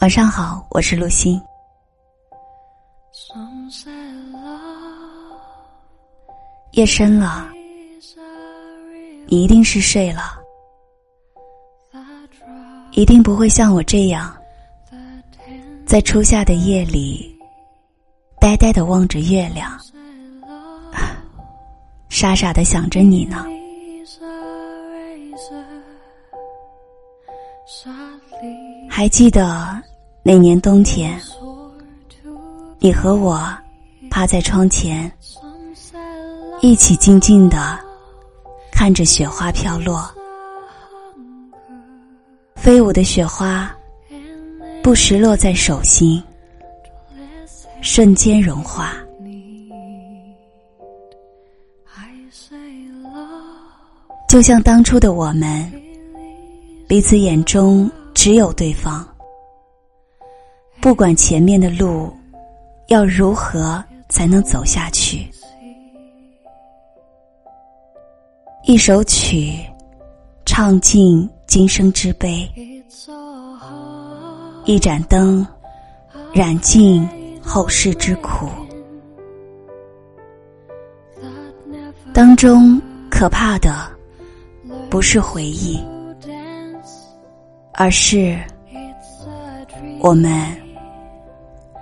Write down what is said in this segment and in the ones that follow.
晚上好，我是陆欣。夜深了，你一定是睡了，一定不会像我这样，在初夏的夜里，呆呆的望着月亮，傻傻的想着你呢。还记得那年冬天，你和我趴在窗前，一起静静的看着雪花飘落，飞舞的雪花不时落在手心，瞬间融化，就像当初的我们，彼此眼中。只有对方，不管前面的路要如何才能走下去。一首曲，唱尽今生之悲；一盏灯，染尽后世之苦。当中可怕的，不是回忆。而是我们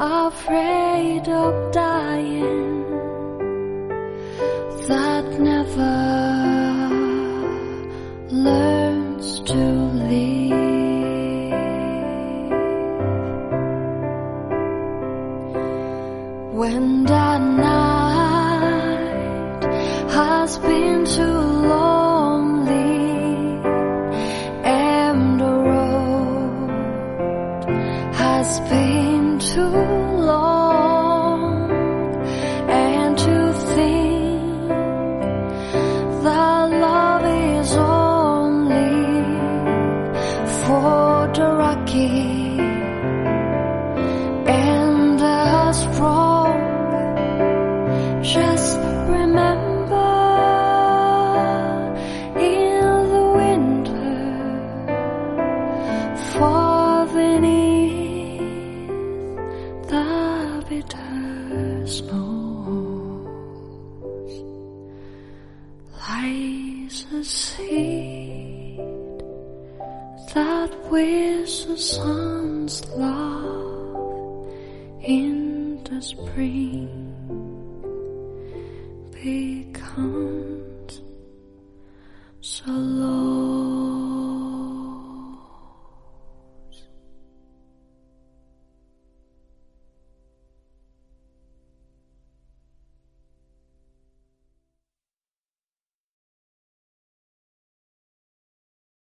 afraid of dying that never cold rocky and the strong just remember in the winter far beneath the bitter snow sun's love in the spring becomes so low.